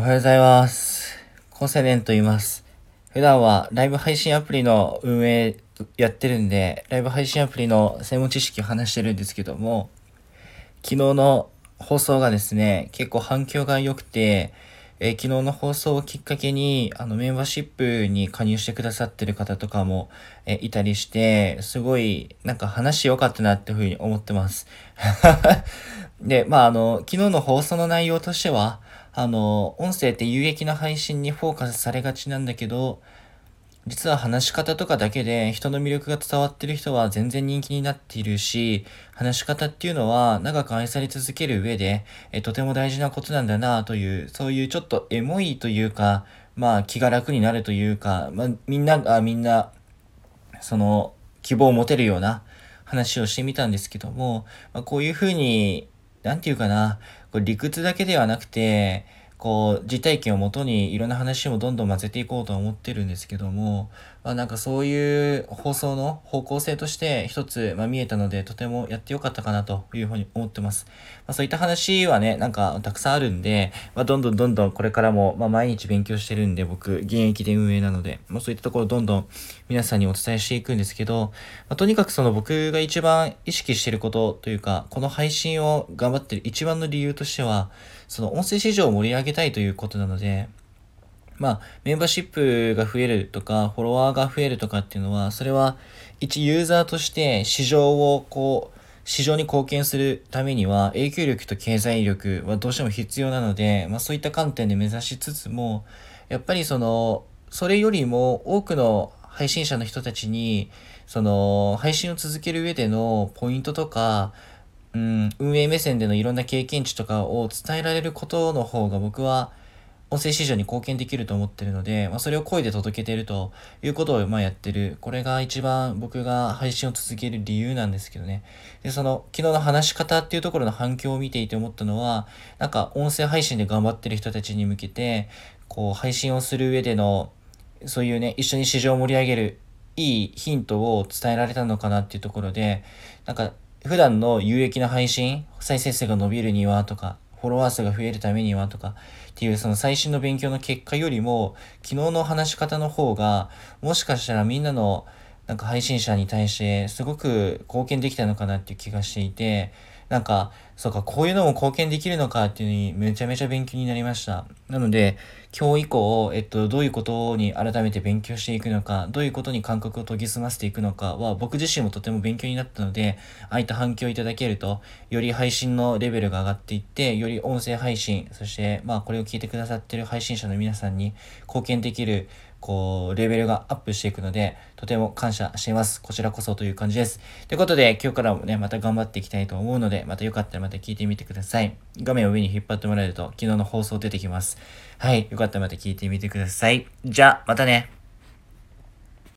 おはようございます。コンセネンと言います。普段はライブ配信アプリの運営やってるんで、ライブ配信アプリの専門知識を話してるんですけども、昨日の放送がですね、結構反響が良くて、えー昨日の放送をきっかけに、あの、メンバーシップに加入してくださってる方とかも、えーいたりして、すごい、なんか話良かったなっていうふうに思ってます。で、まあ、あの、昨日の放送の内容としては、あの、音声って有益な配信にフォーカスされがちなんだけど、実は話し方とかだけで人の魅力が伝わってる人は全然人気になっているし、話し方っていうのは長く愛され続ける上で、えとても大事なことなんだなという、そういうちょっとエモいというか、まあ気が楽になるというか、まあみんながみんな、その希望を持てるような話をしてみたんですけども、まあ、こういうふうに、なんていうかな、理屈だけではなくて、こう、実体験をもとにいろんな話もどんどん混ぜていこうとは思ってるんですけども、まあなんかそういう放送の方向性として一つ、まあ、見えたので、とてもやってよかったかなというふうに思ってます。まあそういった話はね、なんかたくさんあるんで、まあどんどんどんどんこれからも、まあ毎日勉強してるんで、僕、現役で運営なので、まあそういったところどんどん皆さんにお伝えしていくんですけど、まあ、とにかくその僕が一番意識してることというか、この配信を頑張ってる一番の理由としては、その音声市場を盛り上げげたいということなので、まあ、メンバーシップが増えるとか、フォロワーが増えるとかっていうのは、それは一ユーザーとして市場をこう、市場に貢献するためには影響力と経済力はどうしても必要なので、まあそういった観点で目指しつつも、やっぱりその、それよりも多くの配信者の人たちに、その、配信を続ける上でのポイントとか、うん、運営目線でのいろんな経験値とかを伝えられることの方が僕は音声市場に貢献できると思ってるので、まあ、それを声で届けてるということをまあやってる。これが一番僕が配信を続ける理由なんですけどね。で、その昨日の話し方っていうところの反響を見ていて思ったのは、なんか音声配信で頑張ってる人たちに向けて、こう配信をする上での、そういうね、一緒に市場を盛り上げるいいヒントを伝えられたのかなっていうところで、なんか普段の有益な配信、再生数が伸びるにはとか、フォロワー数が増えるためにはとかっていうその最新の勉強の結果よりも、昨日の話し方の方が、もしかしたらみんなのなんか配信者に対してすごく貢献できたのかなっていう気がしていて、なんか、そうか、こういうのも貢献できるのかっていうのにめちゃめちゃ勉強になりました。なので、今日以降、えっと、どういうことに改めて勉強していくのか、どういうことに感覚を研ぎ澄ませていくのかは、僕自身もとても勉強になったので、ああいった反響いただけると、より配信のレベルが上がっていって、より音声配信、そして、まあ、これを聞いてくださってる配信者の皆さんに貢献できる、こう、レベルがアップしていくので、とても感謝しています。こちらこそという感じです。ということで、今日からもね、また頑張っていきたいと思うので、またよかったらまた聞いてみてください。画面を上に引っ張ってもらえると、昨日の放送出てきます。はい、よかったらまた聞いてみてください。じゃあ、またね。